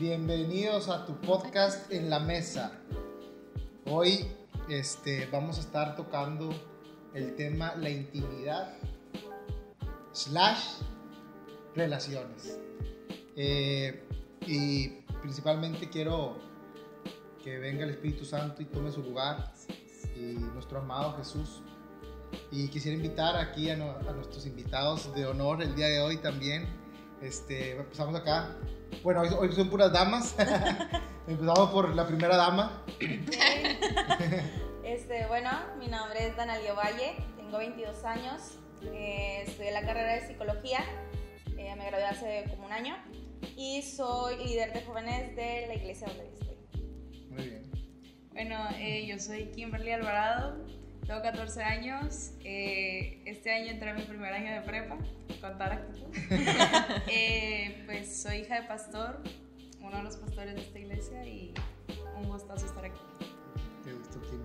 Bienvenidos a tu podcast en la mesa. Hoy este, vamos a estar tocando el tema la intimidad slash relaciones. Eh, y principalmente quiero que venga el Espíritu Santo y tome su lugar y nuestro amado Jesús. Y quisiera invitar aquí a, nuestros invitados de honor el día de hoy también. Este, empezamos acá. Bueno, hoy, son puras damas. empezamos por la primera dama. este, bueno, mi nombre es Danalio Valle, tengo 22 años, eh, estudié la carrera de psicología, eh, me gradué hace como un año y soy líder de jóvenes de la iglesia donde estoy. Muy bien. Bueno, eh, yo soy Kimberly Alvarado, tengo 14 años, eh, este año entré a mi primer año de prepa, contar actitud. eh, pues soy hija de pastor, uno de los pastores de esta iglesia y un gustazo estar aquí. Qué gusto, Kim.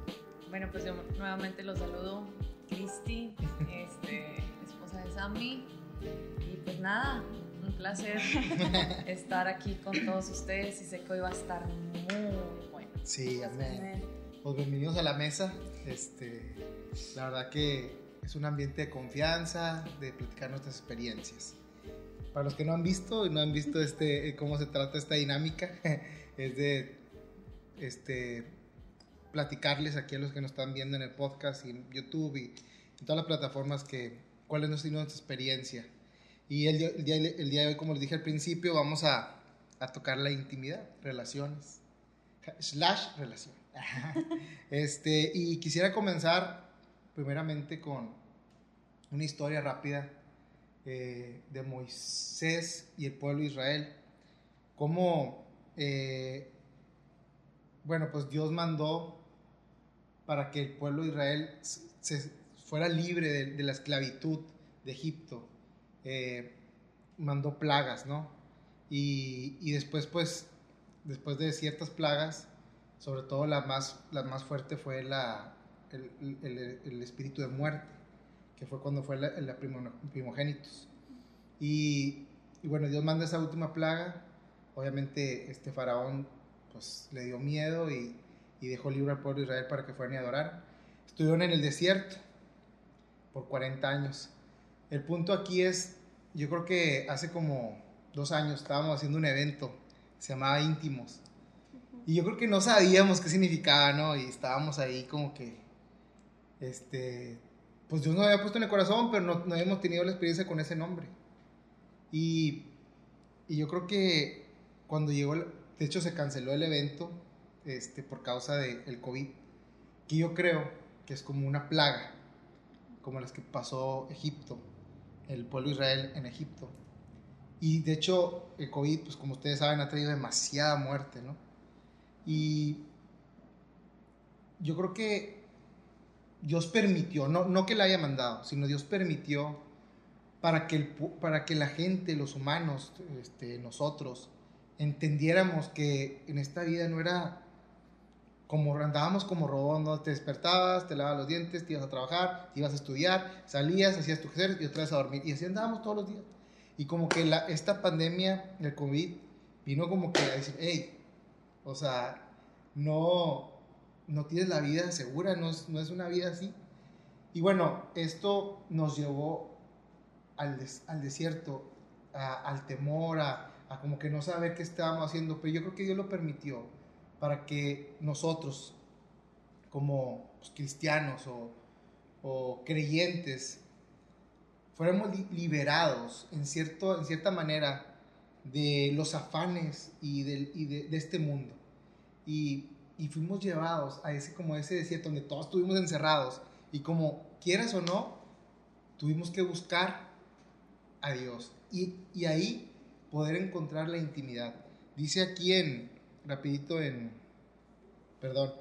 Bueno, pues yo nuevamente los saludo, Cristi, este, esposa de Sammy, y pues nada, un placer estar aquí con todos ustedes y sé que hoy va a estar muy bueno. Sí, amén. Pues bienvenidos a la mesa. Este, la verdad que es un ambiente de confianza, de platicar nuestras experiencias. Para los que no han visto y no han visto este, cómo se trata esta dinámica, es de este, platicarles aquí a los que nos están viendo en el podcast y en YouTube y en todas las plataformas que cuál es nuestra, nuestra experiencia y el, el, día, el día de hoy, como les dije al principio, vamos a, a tocar la intimidad, relaciones, slash relación. este, y quisiera comenzar primeramente con una historia rápida eh, de Moisés y el pueblo de Israel. Cómo, eh, bueno, pues Dios mandó para que el pueblo de Israel se, fuera libre de, la esclavitud de Egipto eh, mandó plagas, ¿no? Y, y, después, pues, después de ciertas plagas, sobre todo la más, la más fuerte fue la, el, el, espíritu de muerte, que fue cuando fue la, la primogénitos. Y, y, bueno, Dios manda esa última plaga, obviamente este faraón pues le dio miedo y, y dejó libre al pueblo de Israel para que fueran y adorar. Estuvieron en el desierto por 40 años. El punto aquí es, yo creo que hace como dos años estábamos haciendo un evento, se llamaba Íntimos. Y yo creo que no sabíamos qué significaba, ¿no? Y estábamos ahí como que, este, pues Dios nos había puesto en el corazón, pero no, no habíamos tenido la experiencia con ese nombre. Y, y yo creo que cuando llegó, el, de hecho se canceló el evento este, por causa del de COVID, que yo creo que es como una plaga, como las que pasó Egipto el pueblo de Israel en Egipto. Y de hecho, el COVID, pues como ustedes saben, ha traído demasiada muerte, ¿no? Y yo creo que Dios permitió, no, no que la haya mandado, sino Dios permitió para que, el, para que la gente, los humanos, este, nosotros, entendiéramos que en esta vida no era como andábamos como robots, te despertabas, te lavabas los dientes, te ibas a trabajar, te ibas a estudiar, salías, hacías tu ejercicio y otra vez a dormir. Y así andábamos todos los días. Y como que la, esta pandemia, el COVID, vino como que a decir, hey, o sea, no, no tienes la vida segura, no es, no es una vida así. Y bueno, esto nos llevó al, al desierto, al temor, a, a como que no saber qué estábamos haciendo, pero yo creo que Dios lo permitió para que nosotros, como pues, cristianos o, o, creyentes, fuéramos liberados en, cierto, en cierta manera de los afanes y, de, y de, de este mundo. Y, y, fuimos llevados a ese, como ese desierto donde todos estuvimos encerrados y como quieras o no, tuvimos que buscar a Dios y, y ahí poder encontrar la intimidad. Dice aquí en, rapidito en, perdón,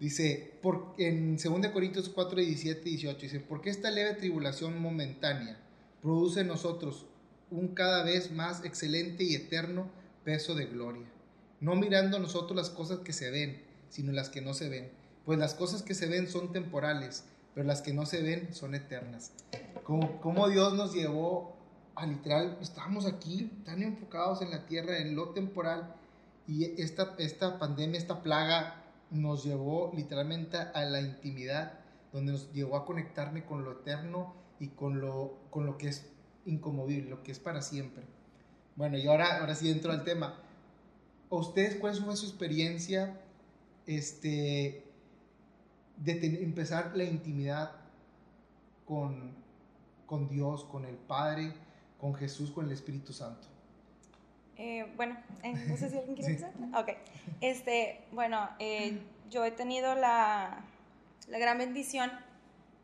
dice, por, en 2 Corintios 4, 17 y 18, dice, porque esta leve tribulación momentánea produce en nosotros un cada vez más excelente y eterno peso de gloria, no mirando nosotros las cosas que se ven, sino las que no se ven, pues las cosas que se ven son temporales, pero las que no se ven son eternas. Como, como Dios nos llevó a literal, estábamos aquí tan enfocados en la tierra, en lo temporal, Y esta, esta pandemia, esta plaga nos llevó literalmente a la intimidad, donde nos llevó a conectarme con lo eterno y con lo, con lo que es incomovible, lo que es para siempre. Bueno, y ahora, ahora sí dentro del tema. ustedes cuál fue su experiencia este, de empezar la intimidad con, con Dios, con el Padre, con Jesús, con el Espíritu Santo? Eh, bueno, eh, no sé si alguien quiere empezar. Ok. Este, bueno, eh, yo he tenido la, la, gran bendición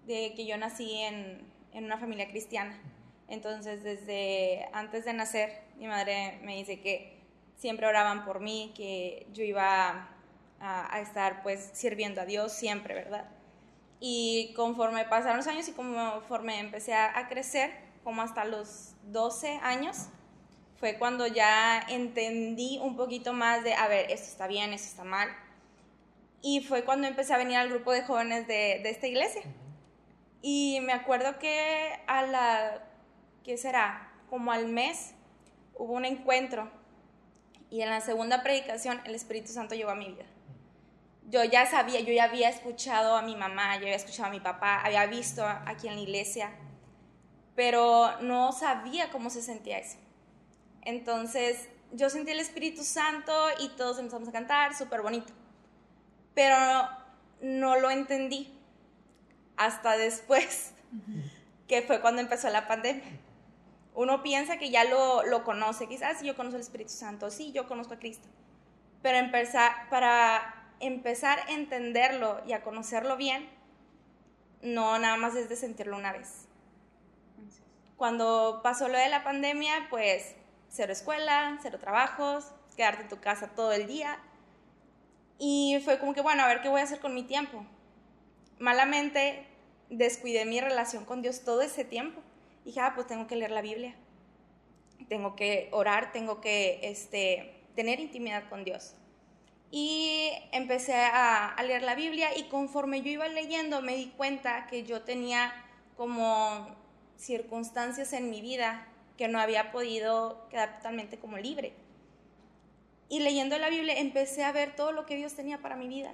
de que yo nací en, en, una familia cristiana. Entonces, desde antes de nacer, mi madre me dice que siempre oraban por mí, que yo iba a, a estar pues sirviendo a Dios siempre, ¿verdad? Y conforme pasaron los años y conforme empecé a, a crecer, como hasta los 12 años, fue cuando ya entendí un poquito más de, a ver, esto está bien, esto está mal. Y fue cuando empecé a venir al grupo de jóvenes de, de esta iglesia. Y me acuerdo que a la, ¿qué será? Como al mes hubo un encuentro y en la segunda predicación el Espíritu Santo llegó a mi vida. Yo ya sabía, yo ya había escuchado a mi mamá, yo había escuchado a mi papá, había visto aquí en la iglesia, pero no sabía cómo se sentía eso. Entonces yo sentí el Espíritu Santo y todos empezamos a cantar, súper bonito. Pero no, lo entendí hasta después, que fue cuando empezó la pandemia. Uno piensa que ya lo, lo conoce, quizás sí, yo conozco el Espíritu Santo, sí, yo conozco a Cristo. Pero para empezar a entenderlo y a conocerlo bien, no nada más es de sentirlo una vez. Cuando pasó lo de la pandemia, pues cero escuela, cero trabajos, quedarte en tu casa todo el día. Y fue como que, bueno, a ver qué voy a hacer con mi tiempo. Malamente descuidé mi relación con Dios todo ese tiempo. Dije, ah, pues tengo que leer la Biblia. Tengo que orar, tengo que este, tener intimidad con Dios. Y empecé a, a leer la Biblia y conforme yo iba leyendo me di cuenta que yo tenía como circunstancias en mi vida que no había podido quedar totalmente como libre. Y leyendo la Biblia empecé a ver todo lo que Dios tenía para mi vida,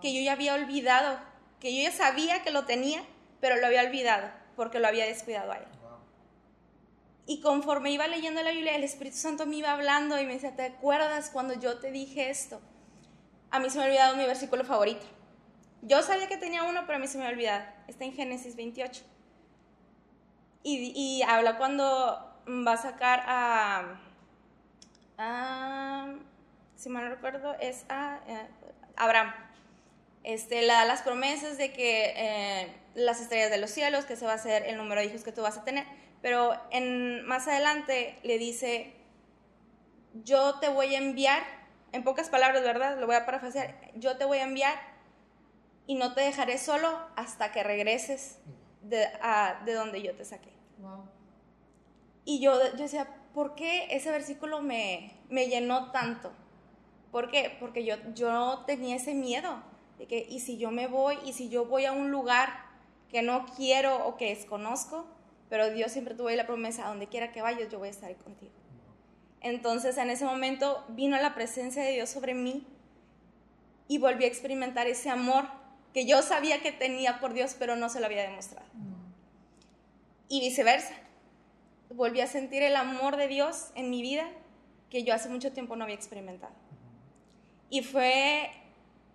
que yo ya había olvidado, que yo ya sabía que lo tenía, pero lo había olvidado porque lo había descuidado a él. Y conforme iba leyendo la Biblia, el Espíritu Santo me iba hablando y me decía, ¿te acuerdas cuando yo te dije esto? A mí se me ha olvidado mi versículo favorito. Yo sabía que tenía uno, pero a mí se me ha olvidado. Está en Génesis 28. Y, y habla cuando va a sacar a, si mal no recuerdo, es a, eh, Abraham. Este, le da las promesas de que eh, las estrellas de los cielos, que se va a hacer el número de hijos que tú vas a tener, pero en, más adelante le dice, yo te voy a enviar, en pocas palabras, ¿verdad? Lo voy a parafrasear, yo te voy a enviar y no te dejaré solo hasta que regreses de, de donde yo te saqué. Wow. Y yo, yo decía, ¿por qué ese versículo me, me llenó tanto? ¿Por qué? Porque yo, yo tenía ese miedo de que, ¿y si yo me voy? ¿Y si yo voy a un lugar que no quiero o que desconozco? Pero Dios siempre tuvo ahí la promesa, donde quiera que vayas, yo voy a estar contigo. Entonces en ese momento vino la presencia de Dios sobre mí y volví a experimentar ese amor que yo sabía que tenía por Dios, pero no se lo había demostrado. Y viceversa volví a sentir el amor de Dios en mi vida que yo hace mucho tiempo no había experimentado. Y fue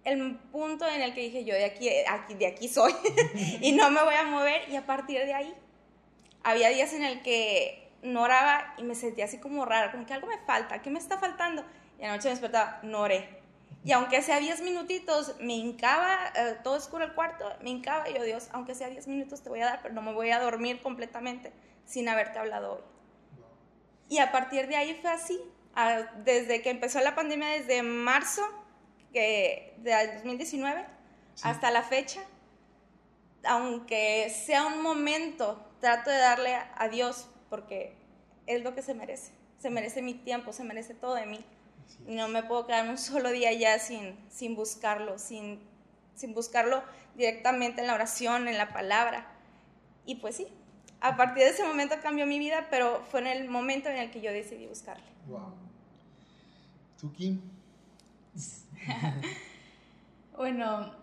el punto en el que dije yo de aquí, aquí de aquí soy y no me voy a mover y a partir de ahí había días en el que no oraba y me sentía así como rara, como que algo me falta, ¿qué me está faltando? Y anoche me despertaba, no oré. Y aunque sea 10 minutitos, me hincaba, eh, todo oscuro el cuarto, me hincaba y yo, Dios, aunque sea 10 minutos te voy a dar, pero no me voy a dormir completamente sin haberte hablado hoy. Y a partir de ahí fue así, desde que empezó la pandemia, desde marzo que, de 2019 hasta la fecha, aunque sea un momento, trato de darle a Dios porque es lo que se merece. Se merece mi tiempo, se merece todo de mí. Y no me puedo quedar un solo día ya sin, sin buscarlo, sin, sin buscarlo directamente en la oración, en la palabra. Y pues sí, a partir de ese momento cambió mi vida, pero fue en el momento en el que yo decidí buscarle. Wow. ¿Tú, Kim? bueno,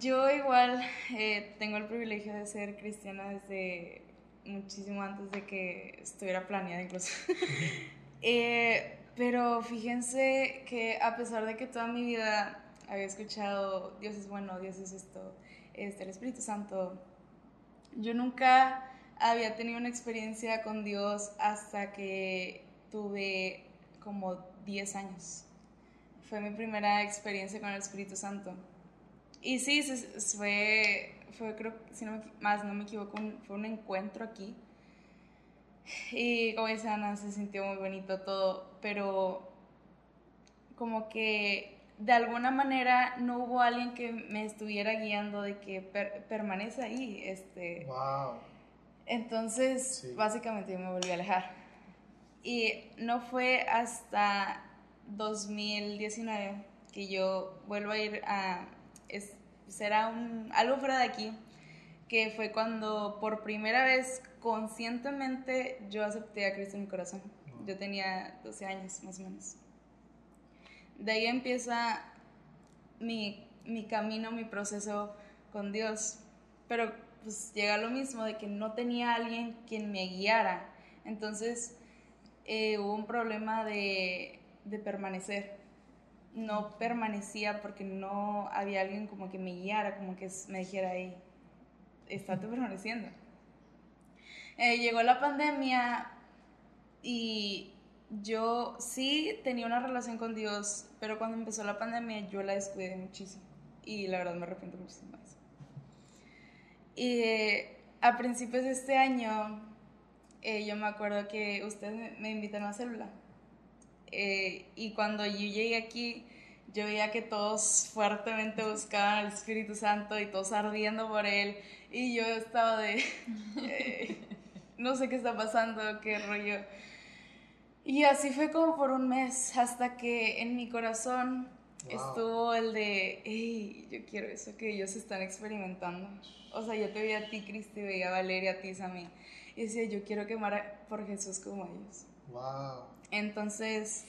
yo igual eh, tengo el privilegio de ser cristiana desde muchísimo antes de que estuviera planeada incluso. Eh, pero fíjense que a pesar de que toda mi vida había escuchado Dios es bueno, Dios es esto, este, el Espíritu Santo, yo nunca había tenido una experiencia con Dios hasta que tuve como 10 años. Fue mi primera experiencia con el Espíritu Santo. Y sí, fue, fue creo, si no me, más no me equivoco, fue un encuentro aquí. Y como dice Ana, se sintió muy bonito todo, pero como que de alguna manera no hubo alguien que me estuviera guiando de que permanece ahí. Este, wow. Entonces, básicamente yo me volví a alejar. Y no fue hasta 2019 que yo vuelvo a ir a... será un, algo fuera de aquí, que fue cuando por primera vez conscientemente yo acepté a Cristo en mi corazón. Yo tenía 12 años más o menos. De ahí empieza mi, mi camino, mi proceso con Dios. Pero pues llega lo mismo de que no tenía alguien quien me guiara. Entonces eh, hubo un problema de, de permanecer. No permanecía porque no había alguien como que me guiara, como que me dijera, ahí, estate permaneciendo. Eh, llegó la pandemia y yo sí tenía una relación con Dios, pero cuando empezó la pandemia yo la descuidé muchísimo y la verdad me arrepiento muchísimo de eso. Y eh, a principios de este año eh, yo me acuerdo que ustedes me, invitaron a célula y cuando yo llegué aquí yo veía que todos fuertemente buscaban al Espíritu Santo y todos ardiendo por él y yo estaba de no sé qué está pasando, qué rollo. Y así fue como por un mes, hasta que en mi corazón estuvo el de, hey, yo quiero eso que ellos están experimentando. O sea, yo te veía a ti, Cristi, veía a Valeria, a ti, Sammy. Y decía, yo quiero quemar por Jesús como ellos. Wow. Entonces,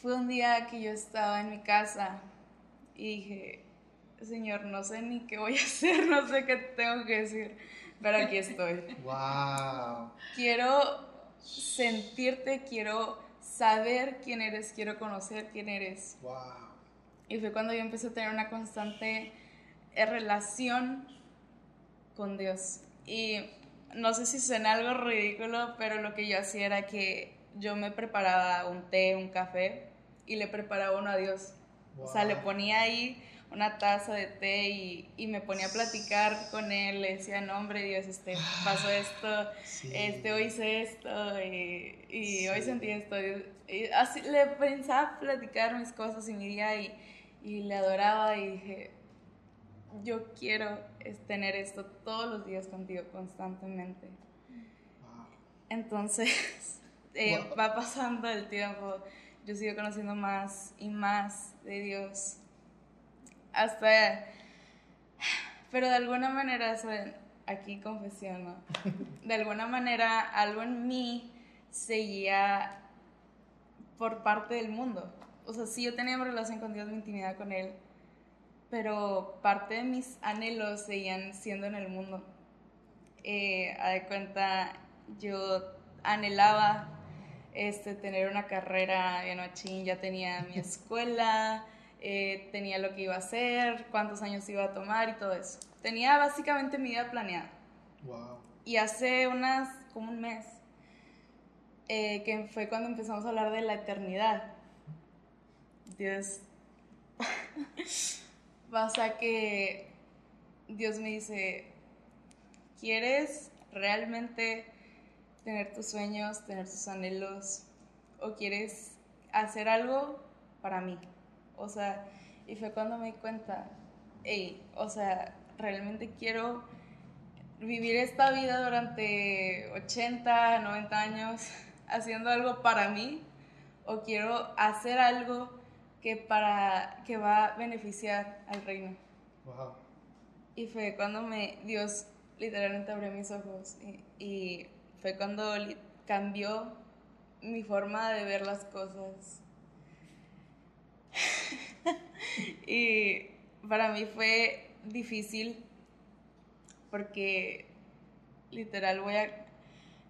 fue un día que yo estaba en mi casa y dije, Señor, no sé ni qué voy a hacer, no sé qué tengo que decir pero aquí estoy. ¡Wow! Quiero sentirte, quiero saber quién eres, quiero conocer quién eres. ¡Wow! Y fue cuando yo empecé a tener una constante relación con Dios. Y no sé si suena algo ridículo, pero lo que yo hacía era que yo me preparaba un té, un café y le preparaba uno a Dios. O sea, le ponía ahí una taza de té y, y, me ponía a platicar con él, le decía, no hombre Dios, este, pasó esto, este, hoy hice esto y, y hoy sentí esto. Y así le pensaba platicar mis cosas y mi día y, y le adoraba y dije, yo quiero tener esto todos los días contigo, constantemente. Entonces, eh, va pasando el tiempo, yo sigo conociendo más y más de Dios hasta... Pero de alguna manera, aquí confesión, De alguna manera algo en mí seguía por parte del mundo. O sea, sí yo tenía mi relación con Dios, mi intimidad con Él, pero parte de mis anhelos seguían siendo en el mundo. Eh, a de cuenta, yo anhelaba este, tener una carrera en Machín, ya tenía mi escuela, eh, tenía lo que iba a hacer, cuántos años iba a tomar y todo eso. Tenía básicamente mi vida planeada. Y hace unas, como un mes, eh, que fue cuando empezamos a hablar de la eternidad. Dios, pasa que Dios me dice, ¿quieres realmente tener tus sueños, tener tus anhelos? ¿O quieres hacer algo para mí? O sea, y fue cuando me di cuenta, hey, o sea, realmente quiero vivir esta vida durante 80, 90 años haciendo algo para mí o quiero hacer algo que para que va a beneficiar al reino. Wow. Y fue cuando me Dios literalmente abrió mis ojos y, y fue cuando cambió mi forma de ver las cosas y para mí fue difícil porque literal voy a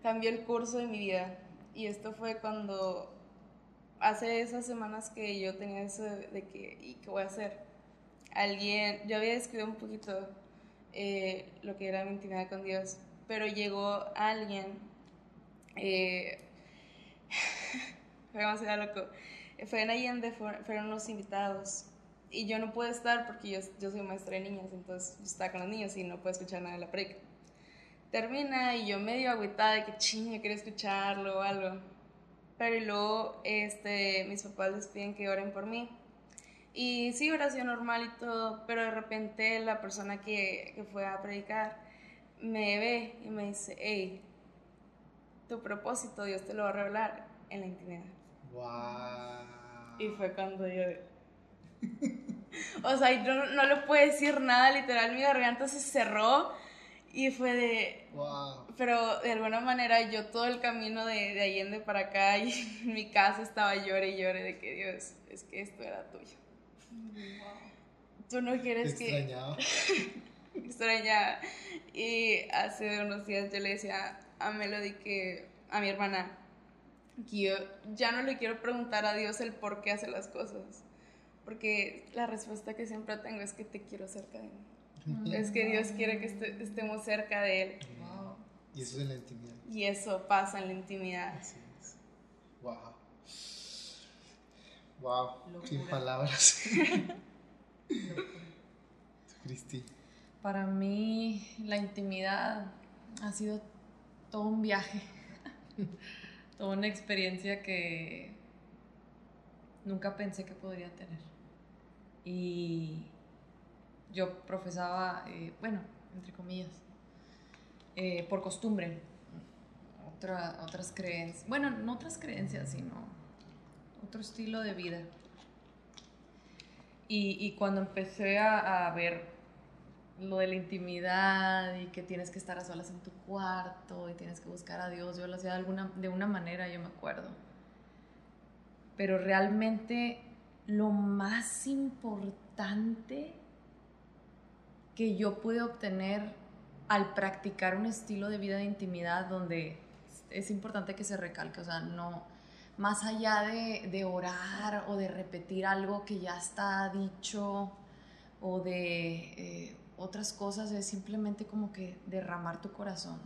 cambiar el curso de mi vida. Y esto fue cuando hace esas semanas que yo tenía eso de, que, ¿y qué voy a hacer? Alguien, yo había descrito un poquito eh, lo que era mi intimidad con Dios, pero llegó alguien, eh, fue demasiado loco, fue en Allende, fueron los invitados y yo no pude estar porque yo, yo soy maestra de niñas, entonces yo estaba con los niños y no puedo escuchar nada de la predica. Termina y yo medio agüitada de que ching, yo quiero escucharlo o algo. Pero luego este, mis papás les piden que oren por mí. Y sí, oración normal y todo, pero de repente la persona que, que fue a predicar me ve y me dice, hey, tu propósito Dios te lo va a revelar en la intimidad. Wow. Y fue cuando yo... o sea, yo no, no le puedo decir nada, literal, mi garganta se cerró y fue de... Wow. Pero de alguna manera yo todo el camino de, de Allende para acá y en mi casa estaba llore y llore de que Dios, es que esto era tuyo. Tú no quieres que... extrañaba. extraña. Y hace unos días yo le decía a Melody que, a mi hermana, que yo ya no le quiero preguntar a Dios el por qué hace las cosas. Porque la respuesta que siempre tengo es que te quiero cerca de mí. Es que Dios quiere que este- estemos cerca de Él. Wow. Y eso es en la intimidad. Y eso pasa en la intimidad. Así es. Wow. Wow. Sin palabras. Cristi. Para mí la intimidad ha sido todo un viaje, toda una experiencia que nunca pensé que podría tener. Y yo profesaba, eh, bueno, entre comillas, eh, por costumbre, otra- otras creencias, bueno, no otras creencias, sino otro estilo de vida. Y, y cuando empecé a, a ver lo de la intimidad y que tienes que estar a solas en tu cuarto y tienes que buscar a Dios, yo lo hacía de, alguna, de una manera, yo me acuerdo. Pero realmente lo más importante que yo pude obtener al practicar un estilo de vida de intimidad donde es importante que se recalque, o sea, no, más allá de, de orar o de repetir algo que ya está dicho o de eh, otras cosas, es simplemente como que derramar tu corazón,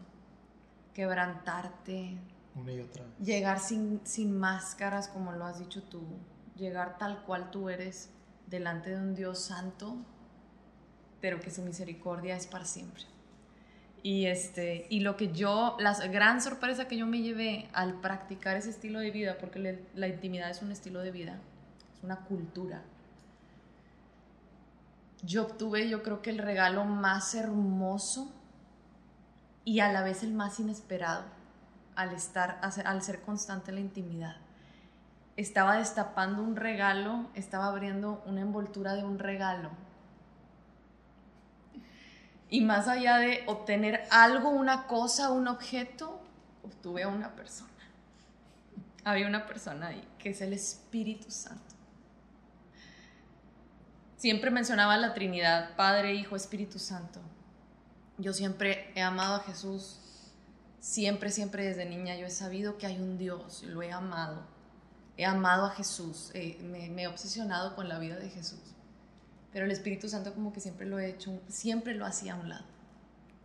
quebrantarte, Una y otra vez. llegar sin, sin máscaras, como lo has dicho tú, llegar tal cual tú eres delante de un Dios santo, pero que su misericordia es para siempre. Y, este, y lo que yo, la gran sorpresa que yo me llevé al practicar ese estilo de vida, porque le- la intimidad es un estilo de vida, es una cultura. Yo obtuve, yo creo que el regalo más hermoso y a la vez el más inesperado al estar, al ser constante en la intimidad. Estaba destapando un regalo, estaba abriendo una envoltura de un regalo. Y más allá de obtener algo, una cosa, un objeto, obtuve a una persona. Había una persona ahí, que es el Espíritu Santo. Siempre mencionaba la Trinidad, Padre, Hijo, Espíritu Santo. Yo siempre he amado a Jesús, siempre, siempre desde niña yo he sabido que hay un Dios, lo he amado. He amado a Jesús, eh, me, me he obsesionado con la vida de Jesús. Pero el Espíritu Santo como que siempre lo he hecho, siempre lo hacía a un lado.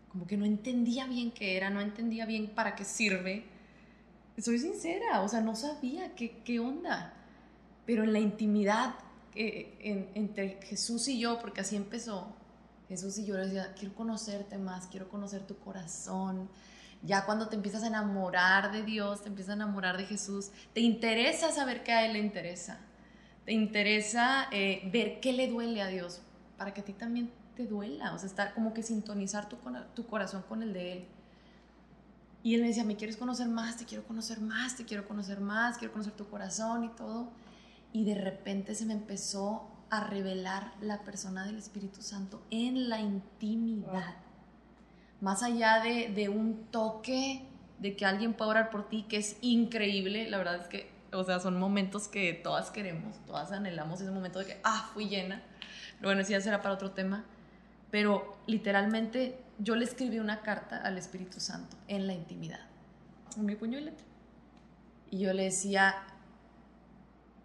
Como que no entendía bien qué era, no entendía bien para qué sirve. Soy sincera, o sea, no sabía qué, qué onda. Pero en la intimidad en- entre Jesús y yo, porque así empezó, Jesús y yo le decía, quiero conocerte más, quiero conocer tu corazón. Ya cuando te empiezas a enamorar de Dios, te empiezas a enamorar de Jesús, te interesa saber qué a Él le interesa. Te interesa eh, ver qué le duele a Dios, para que a ti también te duela. O sea, estar como que sintonizar tu, tu corazón con el de Él. Y Él me decía, ¿me quieres conocer más? Te quiero conocer más, te quiero conocer más, quiero conocer tu corazón y todo. Y de repente se me empezó a revelar la persona del Espíritu Santo en la intimidad. Más allá de, de un toque de que alguien pueda orar por ti, que es increíble, la verdad es que o sea, son momentos que todas queremos, todas anhelamos ese momento de que, ah, fui llena. Bueno, eso ya será para otro tema. Pero literalmente yo le escribí una carta al Espíritu Santo en la intimidad, en mi puño y letra. Y yo le decía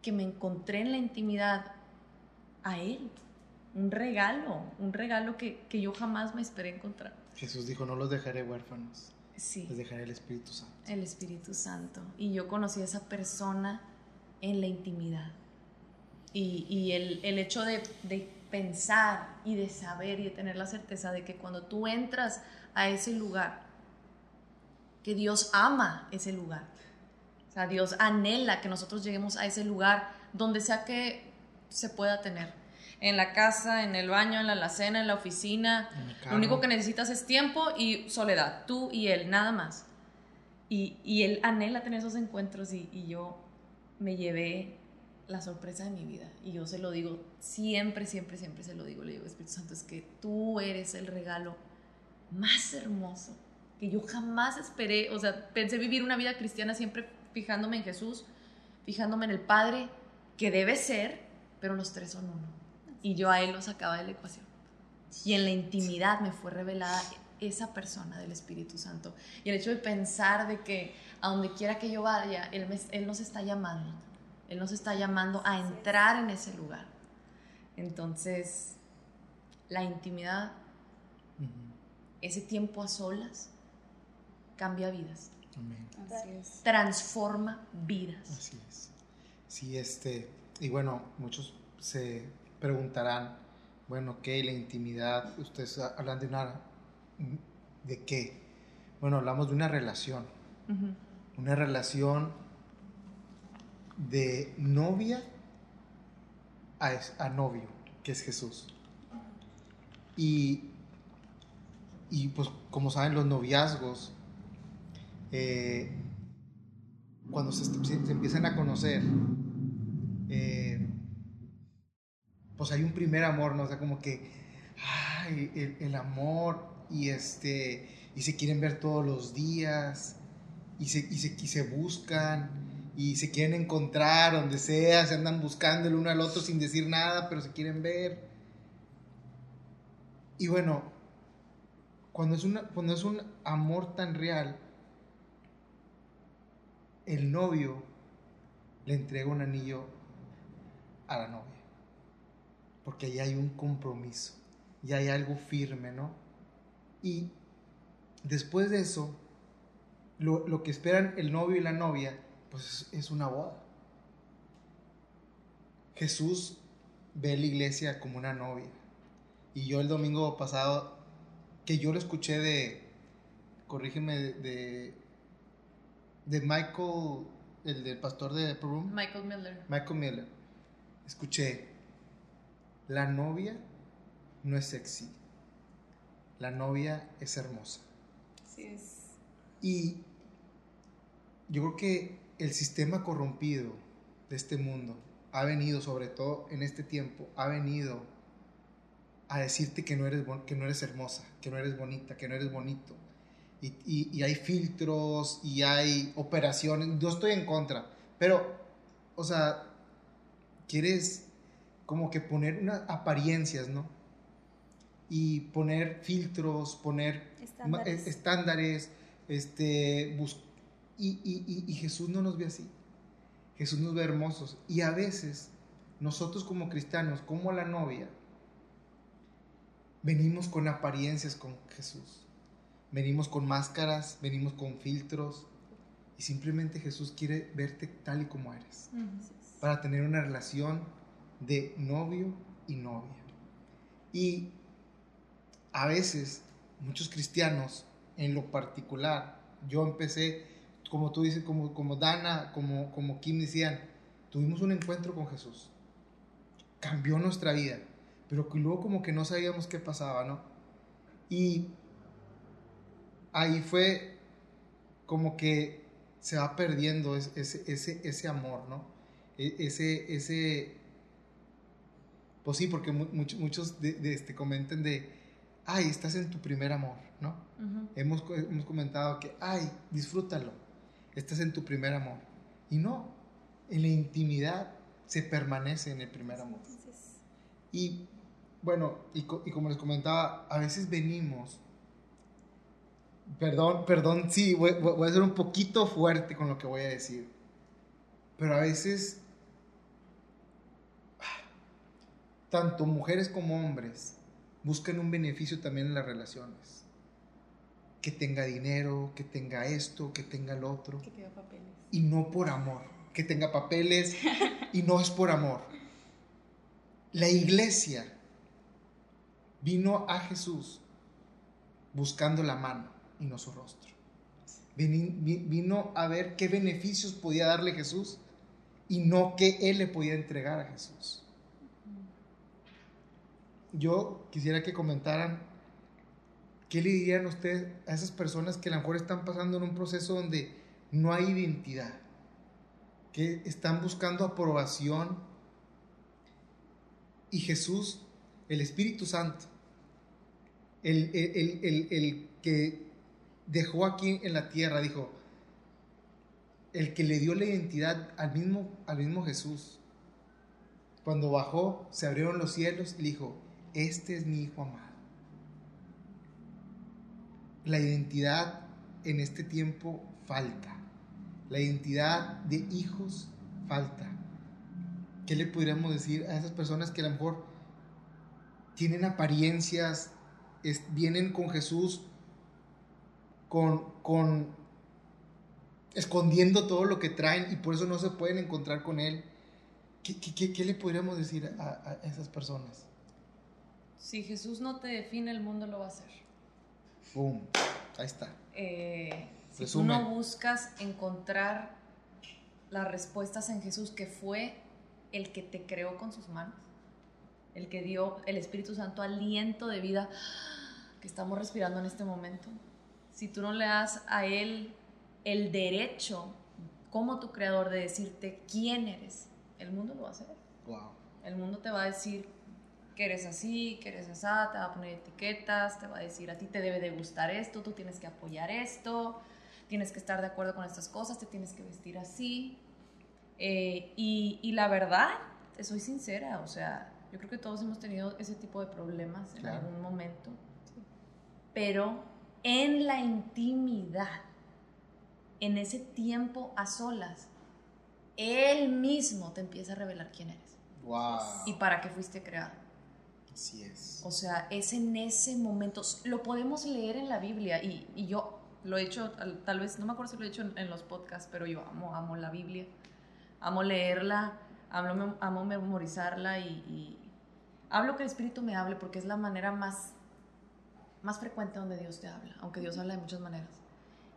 que me encontré en la intimidad a Él, un regalo, un regalo que, que yo jamás me esperé encontrar. Jesús dijo, no los dejaré huérfanos. Sí. Les dejaré el Espíritu Santo. El Espíritu Santo. Y yo conocí a esa persona en la intimidad. Y, y el, el, hecho de, de, pensar y de saber y de tener la certeza de que cuando tú entras a ese lugar, que Dios ama ese lugar. O sea, Dios anhela que nosotros lleguemos a ese lugar donde sea que se pueda tener en la casa, en el baño, en la alacena, en la oficina. En Lo único que necesitas es tiempo y soledad, tú y él, nada más. Y, y él anhela tener esos encuentros y, y, yo me llevé la sorpresa de mi vida. Y yo se lo digo, siempre, siempre, siempre se lo digo, le digo, Espíritu Santo, es que tú eres el regalo más hermoso que yo jamás esperé. O sea, pensé vivir una vida cristiana siempre fijándome en Jesús, fijándome en el Padre, que debe ser, pero los tres son uno y yo a él lo sacaba de la ecuación. Y en la intimidad me fue revelada esa persona del Espíritu Santo. Y el hecho de pensar de que a donde quiera que yo vaya, Él, me, él nos está llamando. Él nos está llamando a entrar en ese lugar. Entonces, la intimidad, uh -huh. ese tiempo a solas, cambia vidas. Amén. Así es. Transforma vidas. Así es. Sí, este, y bueno, muchos se preguntarán, bueno, ¿qué? La intimidad, ustedes hablan de una, ¿de qué? Bueno, hablamos de una relación, uh -huh. una relación de novia a, a, novio, que es Jesús. Y, y pues como saben los noviazgos, eh, cuando se, empiezan a conocer, eh, pues hay un primer amor, ¿no? O sea, como que, el, amor y este, y se quieren ver todos los días, y se, y se, y se buscan, y se quieren encontrar donde sea, se andan buscando el uno al otro sin decir nada, pero se quieren ver. Y bueno, cuando es, una, cuando es un amor tan real, el novio le entrega un anillo a la novia porque ahí hay un compromiso, y hay algo firme, ¿no? Y después de eso, lo, que esperan el novio y la novia, pues es, una boda. Jesús ve la iglesia como una novia. Y yo el domingo pasado, que yo lo escuché de, corrígeme, de, de Michael, el del pastor de Room. Michael Miller. Michael Miller. Escuché, la novia no es sexy. La novia es hermosa. Así es. Y yo creo que el sistema corrompido de este mundo ha venido, sobre todo en este tiempo, ha venido a decirte que no eres, que no eres hermosa, que no eres bonita, que no eres bonito. Y, y, y hay filtros y hay operaciones. Yo estoy en contra, pero, o sea, quieres como que poner unas apariencias, ¿no? Y poner filtros, poner estándares, estándares este, y, y, y, Jesús no nos ve así. Jesús nos ve hermosos. Y a veces, nosotros como cristianos, como la novia, venimos con apariencias con Jesús. Venimos con máscaras, venimos con filtros. Y simplemente Jesús quiere verte tal y como eres. Uh -huh. Para tener una relación de novio y novia. Y a veces muchos cristianos, en lo particular, yo empecé, como tú dices, como, como Dana, como, como Kim decían, tuvimos un encuentro con Jesús. Cambió nuestra vida, pero luego como que no sabíamos qué pasaba, ¿no? Y ahí fue como que se va perdiendo ese, ese, ese amor, ¿no? E, ese, ese, pues sí, porque muchos, muchos de, de este, comentan de, ay, estás en tu primer amor, ¿no? Uh -huh. hemos, hemos comentado que, ay, disfrútalo, estás en tu primer amor. Y no, en la intimidad se permanece en el primer amor. Entonces, Y bueno, y, co- y como les comentaba, a veces venimos, perdón, perdón, sí, voy, a ser un poquito fuerte con lo que voy a decir, pero a veces, tanto mujeres como hombres buscan un beneficio también en las relaciones. Que tenga dinero, que tenga esto, que tenga lo otro Que queda papeles. y no por amor. Que tenga papeles y no es por amor. La iglesia vino a Jesús buscando la mano y no su rostro. Vino a ver qué beneficios podía darle Jesús y no qué él le podía entregar a Jesús. Yo quisiera que comentaran qué le dirían ustedes a esas personas que a lo mejor están pasando en un proceso donde no hay identidad, que están buscando aprobación y Jesús, el Espíritu Santo, el- el- el- el que dejó aquí en la tierra, dijo, el que le dio la identidad al mismo, al mismo Jesús, cuando bajó, se abrieron los cielos y dijo, este es mi Hijo amado. La identidad en este tiempo falta. La identidad de hijos falta. ¿Qué le podríamos decir a esas personas que a lo mejor tienen apariencias, vienen con Jesús, con, con escondiendo todo lo que traen y por eso no se pueden encontrar con Él? ¿Qué, qué- qué- le podríamos decir a, a esas personas? Si Jesús no te define, el mundo lo va a hacer. ¡Pum! Ahí está. Eh, si tú no buscas encontrar las respuestas en Jesús, que fue el que te creó con sus manos, el que dio el Espíritu Santo aliento de vida que estamos respirando en este momento, si tú no le das a Él el derecho como tu creador de decirte quién eres, el mundo lo va a hacer. ¡Wow! El mundo te va a decir que eres así, que eres así, te va a poner etiquetas, te va a decir a ti te debe de gustar esto, tú tienes que apoyar esto, tienes que estar de acuerdo con estas cosas, te tienes que vestir así. Eh, y, y la verdad, te soy sincera, o sea, yo creo que todos hemos tenido ese tipo de problemas en Claro. algún momento, pero en la intimidad, en ese tiempo a solas, él mismo te empieza a revelar quién eres ¡Wow! y para qué fuiste creado. Así es. O sea, es en ese momento. Lo podemos leer en la Biblia y, y yo lo he hecho, tal, vez, no me acuerdo si lo he hecho en, en los podcasts, pero yo amo, amo la Biblia. Amo leerla, amo, amo memorizarla y, y hablo que el Espíritu me hable porque es la manera más, más frecuente donde Dios te habla, aunque Dios habla de muchas maneras.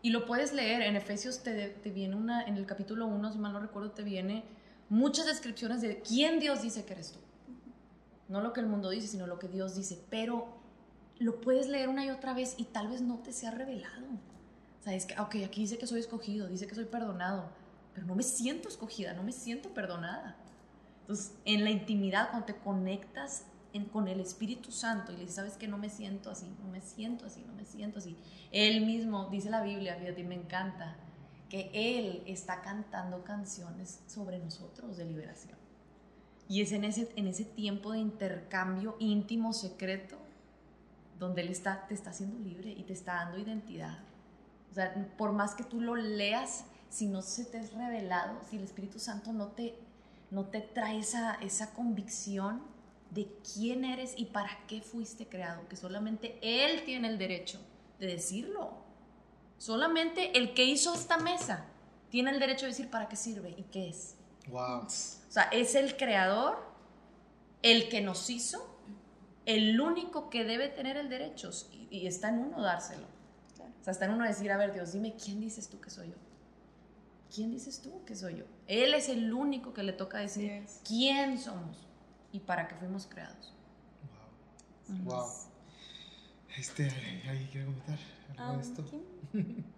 Y lo puedes leer, en Efesios te, te viene una, en el capítulo 1, si mal no recuerdo, te viene muchas descripciones de quién Dios dice que eres tú. No lo que el mundo dice, sino lo que Dios dice. Pero lo puedes leer una y otra vez y tal vez no te sea revelado. O sea, es que, ok, aquí dice que soy escogido, dice que soy perdonado, pero no me siento escogida, no me siento perdonada. Entonces, en la intimidad, cuando te conectas en- con el Espíritu Santo y le dices, sabes que no me siento así, no me siento así, no me siento así. Él mismo, dice la Biblia, fíjate, me encanta, que Él está cantando canciones sobre nosotros de liberación. Y es en ese, en ese tiempo de intercambio íntimo, secreto, donde Él está, te está haciendo libre y te está dando identidad. O sea, por más que tú lo leas, si no se te es revelado, si el Espíritu Santo no te, no te trae esa, esa convicción de quién eres y para qué fuiste creado, que solamente Él tiene el derecho de decirlo. Solamente el que hizo esta mesa tiene el derecho de decir para qué sirve y qué es. ¡Wow! O sea, es el creador, el que nos hizo, el único que debe tener el derecho y, y está en uno dárselo. Claro. O sea, está en uno decir, a ver, Dios, dime, ¿quién dices tú que soy yo? ¿Quién dices tú que soy yo? Él es el único que le toca decir quién somos y para qué fuimos creados. ¡Wow! ¡Wow! Este, ¿alguien quiere comentar algo Um, de esto? ¿quién?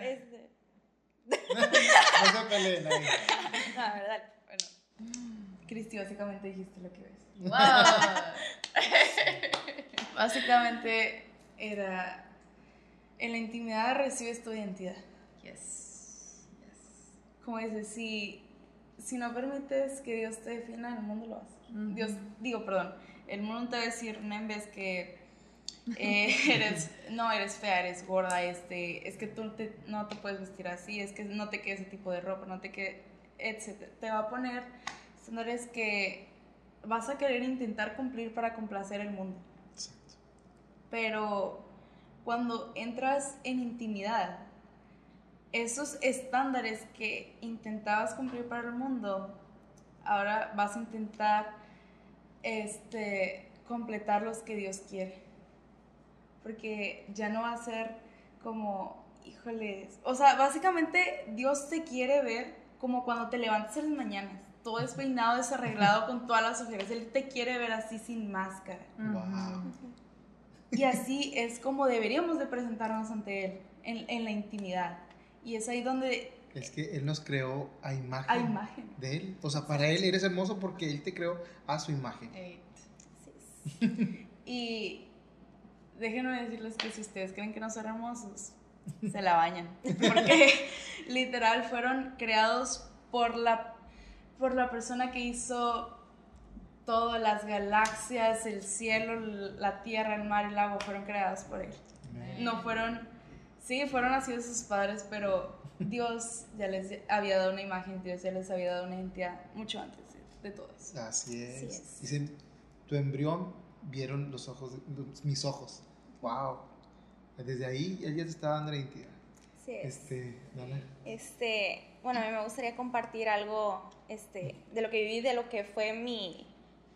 Este, no se a ver, dale. Bueno, Cristi, básicamente dijiste lo que ves. ¡Wow! Básicamente era, en la intimidad recibes tu identidad. yes. yes. como dices, si, si no permites que Dios te defienda, el mundo lo hace. Dios, digo, perdón, el mundo te va a decir, vez que eh, eres, no, eres fea, eres gorda, este, es que tú te- no te puedes vestir así, es que no te quede ese tipo de ropa, no te quede, etc. Te va a poner estándares que vas a querer intentar cumplir para complacer el mundo. Exacto. Pero cuando entras en intimidad, esos estándares que intentabas cumplir para el mundo, ahora vas a intentar este, completar los que Dios quiere. Porque ya no va a ser como, híjoles, o sea, básicamente Dios te quiere ver como cuando te levantas en las mañanas, todo despeinado, desarreglado, con todas las ojeras. Él te quiere ver así sin máscara. Wow. Y así es como deberíamos de presentarnos ante Él, en, en la intimidad. Y es ahí donde Es que Él nos creó a imagen, hay imagen. de Él. O sea, para Él eres hermoso porque Él te creó a su imagen. Y déjenme decirles que si ustedes creen que no son hermosos, se la bañan. Porque literal fueron creados por la, por la persona que hizo todas las galaxias, el cielo, la tierra, el mar, el agua, fueron creadas por Él. No fueron, sí, fueron nacidos sus padres, pero Dios ya les había dado una imagen, Dios ya les había dado una identidad mucho antes de, de todo eso. Así es. Así es. Dicen, tu embrión vieron los ojos, de- los- mis ojos. Wow. Desde ahí Él ya te está dando la identidad. Así es. Este, Dana. Este, bueno, a mí me gustaría compartir algo este, de lo que viví, de lo que fue mi,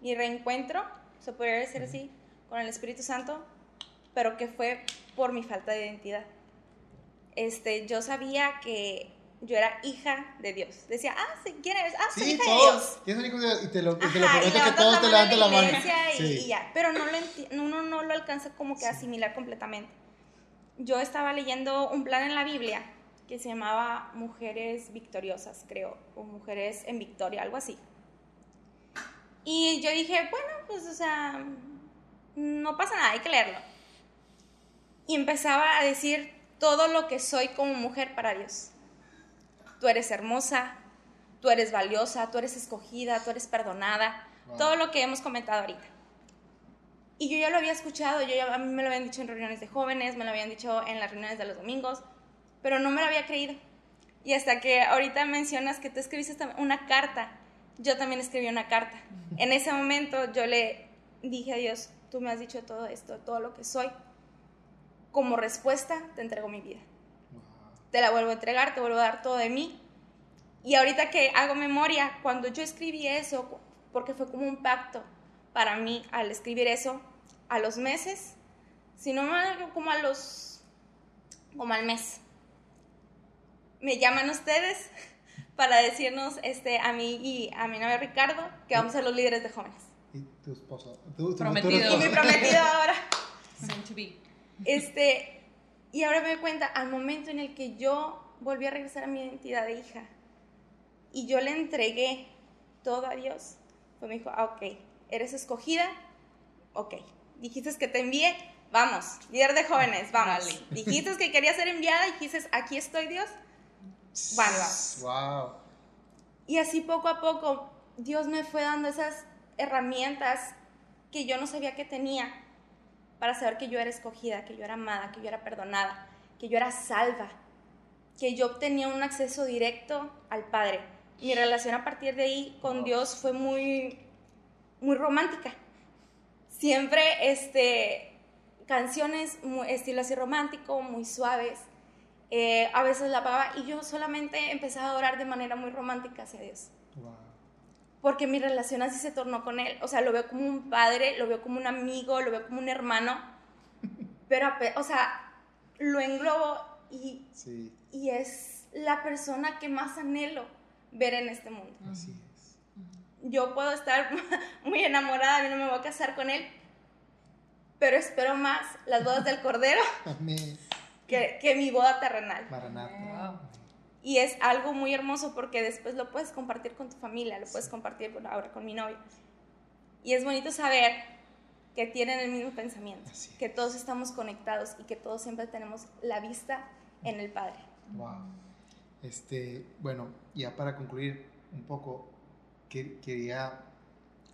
mi reencuentro, se podría decir así, con el Espíritu Santo, pero que fue por mi falta de identidad. Este, yo sabía que yo era hija de Dios. Decía, ah, sí, ¿quién eres? Ah, soy Sí, hija de todos. Dios. ¿Quién es el hijo de Dios? Y te lo, y te lo Ajá, prometo que todos te levantan la mano. y, Sí. y ya, pero no lo uno no lo alcanza como que a asimilar completamente. Yo estaba leyendo un plan en la Biblia que se llamaba Mujeres Victoriosas, creo, o Mujeres en Victoria, algo así. Y yo dije, bueno, pues, o sea, no pasa nada, hay que leerlo. Y empezaba a decir todo lo que soy como mujer para Dios. Tú eres hermosa, tú eres valiosa, tú eres escogida, tú eres perdonada, Wow. todo lo que hemos comentado ahorita. Y yo ya lo había escuchado, yo ya, a mí me lo habían dicho en reuniones de jóvenes, me lo habían dicho en las reuniones de los domingos, pero no me lo había creído. Y hasta que ahorita mencionas que tú escribiste una carta, yo también escribí una carta. En ese momento yo le dije a Dios, tú me has dicho todo esto, todo lo que soy. Como respuesta te entrego mi vida Wow. te la vuelvo a entregar, te vuelvo a dar todo de mí. Y ahorita que hago memoria, cuando yo escribí eso, porque fue como un pacto para mí al escribir eso, a los meses, si no me como a los, como al mes, me llaman ustedes para decirnos este, a mí y a mi novio Ricardo que vamos a ser los líderes de jóvenes. Y tu esposo. Tu, tu Prometido. Y mi prometido ahora. Soon to be. Este, y ahora me doy cuenta, al momento en el que yo volví a regresar a mi identidad de hija y yo le entregué todo a Dios, pues me dijo, ah, ok, eres escogida, ok. Dijiste que te envié, vamos, líder de jóvenes, vamos. Dale. Dijiste que quería ser enviada, dijiste, aquí estoy Dios. Bueno, vamos. Wow. Y así poco a poco Dios me fue dando esas herramientas que yo no sabía que tenía para saber que yo era escogida, que yo era amada, que yo era perdonada, que yo era salva, que yo obtenía un acceso directo al Padre. Mi relación a partir de ahí con. Dios fue muy, muy romántica. Siempre este, canciones muy, estilo así romántico, muy suaves. Eh, a veces la apagaba y yo solamente empezaba a orar de manera muy romántica hacia Dios. Wow. Porque mi relación así se tornó con Él. O sea, lo veo como un padre, lo veo como un amigo, lo veo como un hermano. Pero, o sea, lo englobo y, Sí, y es la persona que más anhelo ver en este mundo. así es. Yo puedo estar muy enamorada, yo no me voy a casar con Él, pero espero más las bodas del Cordero Amén. que, que mi boda terrenal. Maranata. Y es algo muy hermoso porque después lo puedes compartir con tu familia, lo puedes compartir con- ahora con mi novio. Y es bonito saber que tienen el mismo pensamiento, es. que todos estamos conectados y que todos siempre tenemos la vista en el Padre. Wow. Este, bueno, ya para concluir un poco, que, quería,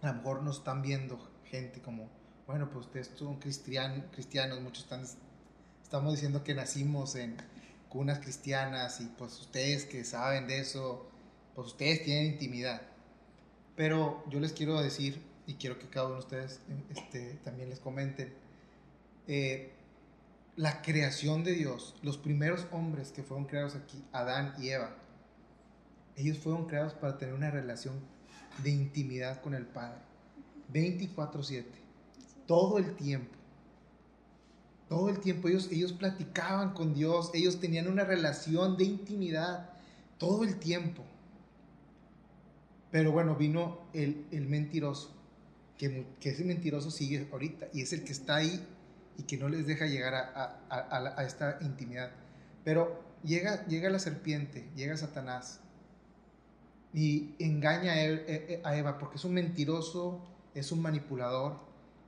a lo mejor nos están viendo gente como, bueno, pues ustedes son cristian, cristianos, muchos están, estamos diciendo que nacimos en cunas cristianas y pues ustedes que saben de eso, pues ustedes tienen intimidad. Pero yo les quiero decir, y quiero que cada uno de ustedes este, también les comenten, eh, la creación de Dios, los primeros hombres que fueron creados aquí, Adán y Eva, ellos fueron creados para tener una relación de intimidad con el Padre, 24/7, todo el tiempo. Todo el tiempo ellos, ellos platicaban con Dios, ellos tenían una relación de intimidad, todo el tiempo. Pero bueno, vino el, mentiroso, que, que ese mentiroso sigue ahorita y es el que está ahí y que no les deja llegar a, esta intimidad. Pero llega, llega la serpiente, llega Satanás y engaña e, e, a Eva porque es un mentiroso, es un manipulador,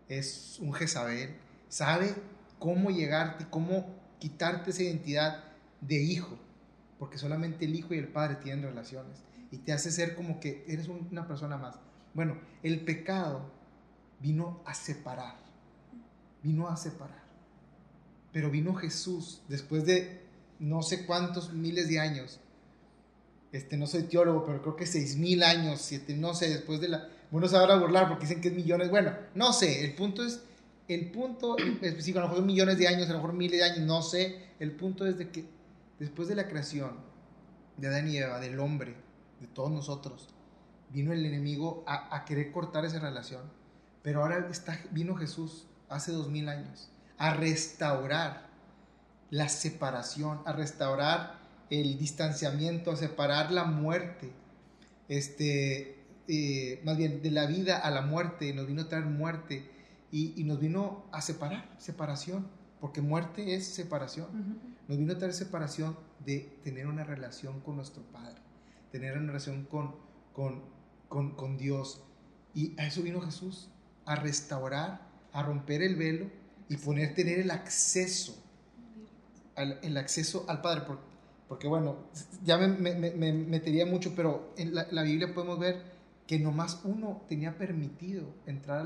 es un Jezabel, sabe cómo llegarte, cómo quitarte esa identidad de hijo, porque solamente el hijo y el padre tienen relaciones y te hace ser como que eres una persona más. Bueno, el pecado vino a separar vino a separar. Pero vino Jesús después de no sé cuántos miles de años. Este, no soy teólogo, pero creo que seis mil años, siete, no sé, después de la... Bueno, se van a burlar porque dicen que es millones. Bueno, no sé, el punto es, el punto específico, a lo mejor millones de años, a lo mejor miles de años, no sé. El punto es de que después de la creación de Adán y Eva, del hombre, de todos nosotros, vino el enemigo a, a querer cortar esa relación. Pero ahora está, vino Jesús hace dos mil años, a restaurar la separación, a restaurar el distanciamiento, a separar la muerte, este, eh, más bien de la vida a la muerte, nos vino a traer muerte y, nos vino a separar, separación, porque muerte es separación. Nos vino a traer separación de tener una relación con nuestro Padre, tener una relación con, con, con, con Dios. Y a eso vino Jesús, a restaurar a romper el velo y poner, tener el acceso, al, el acceso al Padre. Porque, bueno, ya me, me, metería mucho, pero en la, Biblia podemos ver que nomás uno tenía permitido entrar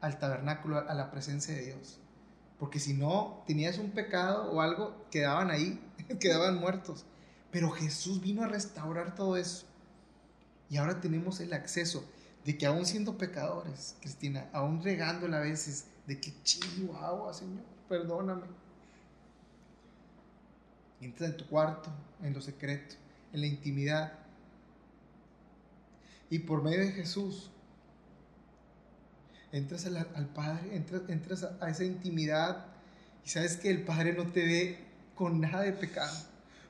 al tabernáculo, a, la presencia de Dios. Porque si no tenías un pecado o algo, quedaban ahí, quedaban muertos. Pero Jesús vino a restaurar todo eso. Y ahora tenemos el acceso de que aún siendo pecadores, Cristina, aún regándola a veces, de que chingo agua, Señor, perdóname. Entra en tu cuarto, en lo secreto, en la intimidad. Y por medio de Jesús, entras al, Padre, entras, entras a, a esa intimidad y sabes que el Padre no te ve con nada de pecado,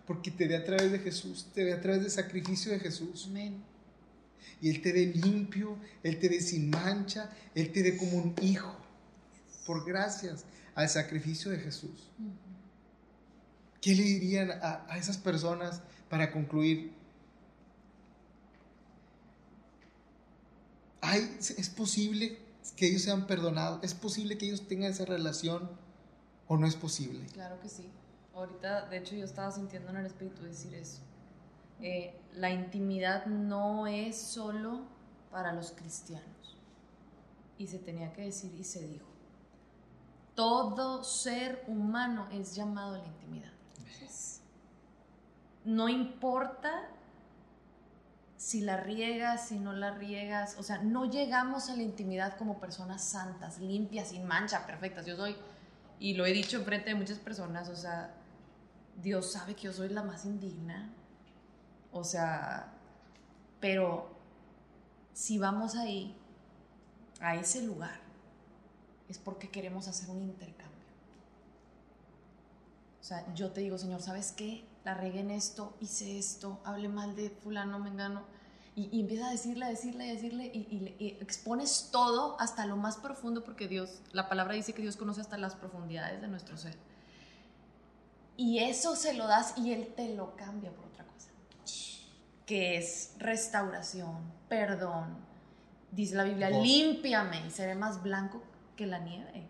porque te ve a través de Jesús, te ve a través del sacrificio de Jesús. Amén y Él te ve limpio, Él te ve sin mancha, Él te ve como un hijo, por gracias al sacrificio de Jesús. ¿Qué le dirían a, esas personas para concluir? ¿Hay, ¿Es posible que ellos sean perdonados? ¿Es posible que ellos tengan esa relación o no es posible? Claro que sí. Ahorita, de hecho, yo estaba sintiendo en el Espíritu decir eso. Eh, la intimidad no es solo para los cristianos. Y se tenía que decir y se dijo. Todo ser humano es llamado a la intimidad. No importa si la riegas, si no la riegas, o sea, no llegamos a la intimidad como personas santas, limpias, sin mancha, perfectas. Yo soy, y lo he dicho frente de muchas personas, o sea, Dios sabe que yo soy la más indigna, o sea, pero si vamos ahí, a ese lugar, es porque queremos hacer un intercambio. O sea, yo te digo, Señor, ¿sabes qué? La regué en esto, hice esto, hablé mal de fulano, mengano. Y, y empieza a decirle, a decirle, a decirle, y, y, expones todo hasta lo más profundo, porque Dios, la palabra dice que Dios conoce hasta las profundidades de nuestro ser. Y eso se lo das y Él te lo cambia por que es restauración, perdón. Dice la Biblia, límpiame y seré más blanco que la nieve.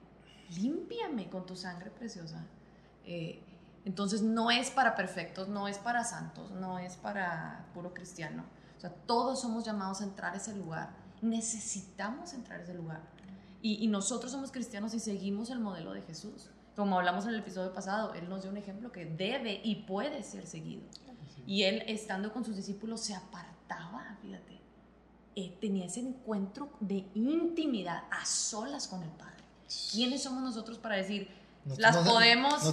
Límpiame con tu sangre preciosa. Eh, Entonces no es para perfectos, no es para santos, no es para puro cristiano. O sea, todos somos llamados a entrar a ese lugar. Necesitamos entrar a ese lugar. Y, nosotros somos cristianos y seguimos el modelo de Jesús. Como hablamos en el episodio pasado, Él nos dio un ejemplo que debe y puede ser seguido. Y Él, estando con sus discípulos, se apartaba, fíjate. Eh, tenía ese encuentro de intimidad a solas con el Padre. ¿Quiénes somos nosotros para decir, Las no- podemos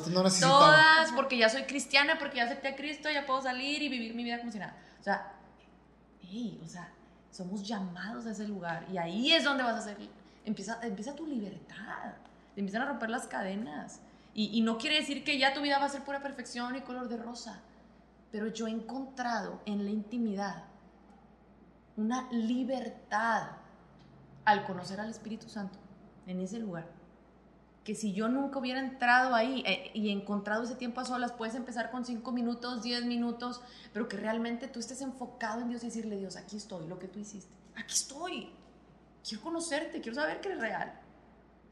no todas porque ya soy cristiana, porque ya acepté a Cristo, ya puedo salir y vivir mi vida como si nada? O sea, hey, o sea, somos llamados a ese lugar y ahí es donde vas a hacer, empieza, empieza tu libertad, te empiezan a romper las cadenas. Y, y no quiere decir que ya tu vida va a ser pura perfección y color de rosa, pero yo he encontrado en la intimidad una libertad al conocer al Espíritu Santo en ese lugar. Que si yo nunca hubiera entrado ahí eh, y encontrado ese tiempo a solas, puedes empezar con 5 minutos, 10 minutos, pero que realmente tú estés enfocado en Dios y decirle, Dios, aquí estoy, lo que tú hiciste, aquí estoy. Quiero conocerte, quiero saber que eres real.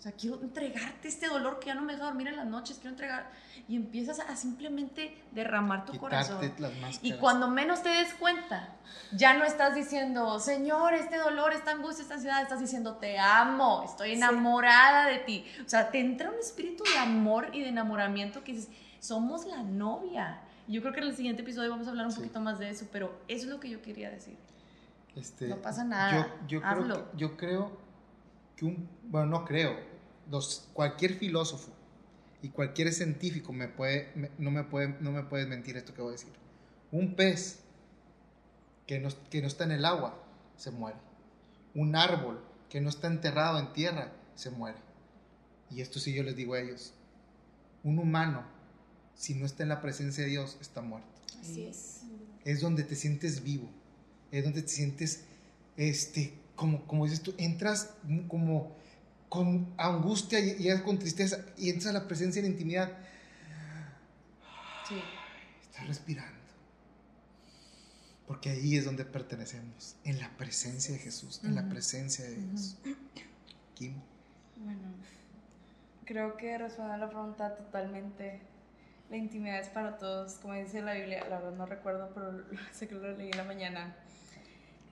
O sea, quiero entregarte este dolor que ya no me deja dormir en las noches, quiero entregar. Y empiezas a simplemente derramar tu corazón. Las. Y cuando menos te des cuenta, ya no estás diciendo, Señor, este dolor, esta angustia, esta ansiedad, estás diciendo, te amo, estoy enamorada de ti. O sea, te entra un espíritu de amor y de enamoramiento que dices, somos la novia. Yo creo que en el siguiente episodio vamos a hablar un Sí. poquito más de eso, pero eso es lo que yo quería decir. Este, No pasa nada, Yo, yo, creo que, yo creo que un, bueno, no creo, los, cualquier filósofo y cualquier científico me puede, me- no, me puede, no me puede mentir esto que voy a decir. Un pez que no, que no está en el agua se muere. Un árbol que no está enterrado en tierra se muere. Y esto sí yo les digo a ellos. Un humano, si no está en la presencia de Dios, está muerto Así es. es donde te sientes vivo, es donde te sientes, este, como, como dices tú, entras como con angustia y, y con tristeza y entras a la presencia de la intimidad, Sí. estás respirando. Porque ahí es donde pertenecemos, en la presencia de Jesús, en la presencia de Dios. Kim, Bueno, creo que responde a la pregunta totalmente. La intimidad es para todos, como dice la Biblia, la verdad no recuerdo, pero sé que lo leí en la mañana.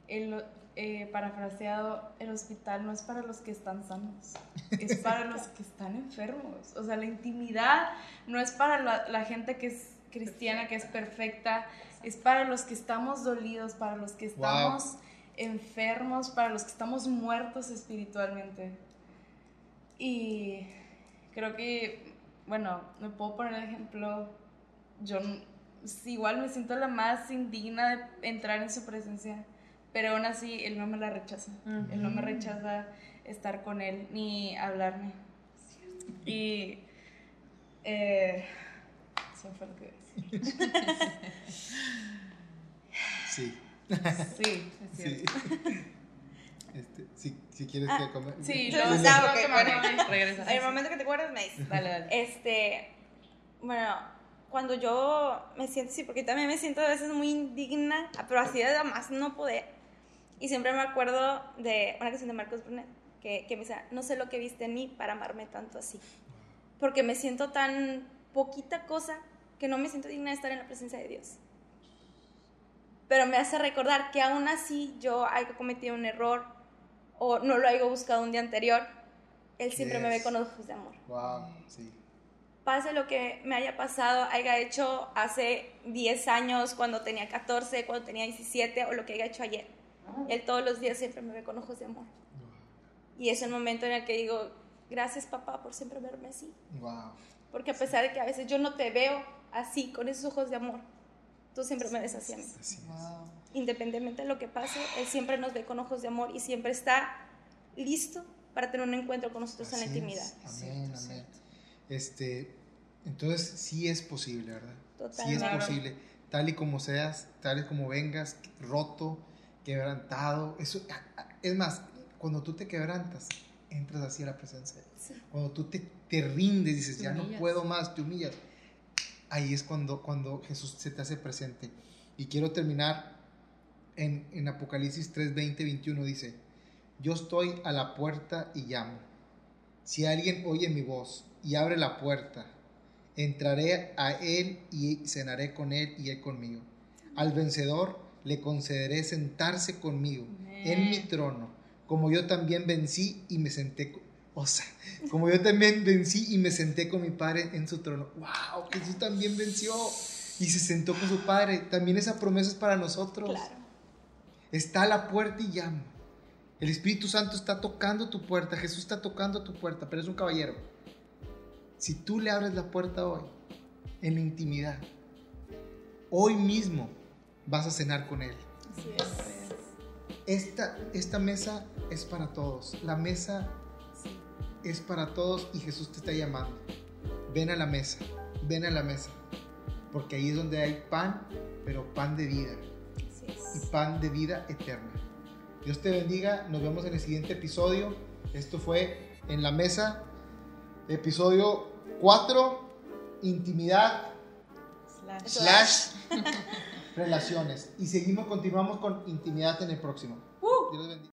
El, eh, parafraseado, el hospital no es para los que están sanos, es para los que están enfermos. O sea, la intimidad no es para la, la gente que es cristiana, que es perfecta, es para los que estamos dolidos, para los que Wow. estamos enfermos, para los que estamos muertos espiritualmente. Y creo que, bueno, me puedo poner ejemplo, yo sí, igual me siento la más indigna de entrar en su presencia, pero aún así él no me la rechaza, él no me rechaza estar con él ni hablarme. Y eh, eso fue lo que iba a decir. sí, Sí, Es sí. cierto. Este, si, si quieres Ah, que comer. sí, Sí, luego sí, luego ok, que me bueno. Regresa. En el momento que te acuerdas me dices. Dale, dale. Este, bueno, cuando yo me siento así, porque también me siento a veces muy indigna, pero así de más no poder. Y siempre me acuerdo de una canción de Marcos Brunet, que, que me dice, no sé lo que viste en mí para amarme tanto así. Porque me siento tan poquita cosa que no me siento digna de estar en la presencia de Dios. Pero me hace recordar que aún así yo haya cometido un error o no lo haya buscado un día anterior, Él siempre me ve con ojos de amor Wow, sí. pase lo que me haya pasado, haya hecho hace 10 años, cuando tenía 14, cuando tenía 17 o lo que haya hecho ayer. Él todos los días siempre me ve con ojos de amor. Y es el momento en el que digo, gracias papá por siempre verme así. Wow. Porque a pesar de que a veces yo no te veo así, con esos ojos de amor, tú siempre me ves así a mí. Así. Wow. Independientemente de lo que pase, Él siempre nos ve con ojos de amor y siempre está listo para tener un encuentro con nosotros en la Así es. intimidad. Amén, amén. Este, entonces sí es posible, ¿verdad? Sí es Totalmente. posible. Tal y como seas, tal y como vengas, roto, quebrantado. Eso, es más, cuando tú te quebrantas, entras así a la presencia de Dios. Sí. Cuando tú te, te rindes, dices, Te ya no puedo más, te humillas. Ahí es cuando, cuando Jesús se te hace presente. Y quiero terminar en, en Apocalipsis 3, 20, 21. Dice, yo estoy a la puerta y llamo. Si alguien oye mi voz y abre la puerta, Entraré a él y cenaré con él y él conmigo. Al vencedor le concederé sentarse conmigo en mi trono, como yo también vencí y me senté, o sea, como yo también vencí y me senté con mi padre en su trono. ¡Wow! Jesús también venció y se sentó con su padre. También esa promesa es para nosotros. Claro. Está a la puerta y llama. El Espíritu Santo está tocando tu puerta. Jesús está tocando tu puerta, pero es un caballero. Si tú le abres la puerta hoy, en la intimidad, hoy mismo vas a cenar con Él. Así es. Esta, esta mesa es para todos. La mesa es para todos y Jesús te está llamando. Ven a la mesa, ven a la mesa. Porque ahí es donde hay pan, pero pan de vida. Así es. y pan de vida eterna. Dios te bendiga, nos vemos en el siguiente episodio. Esto fue En la Mesa, episodio 4, intimidad Slash. slash relaciones. Y seguimos, continuamos con intimidad en el próximo. Dios los bendiga.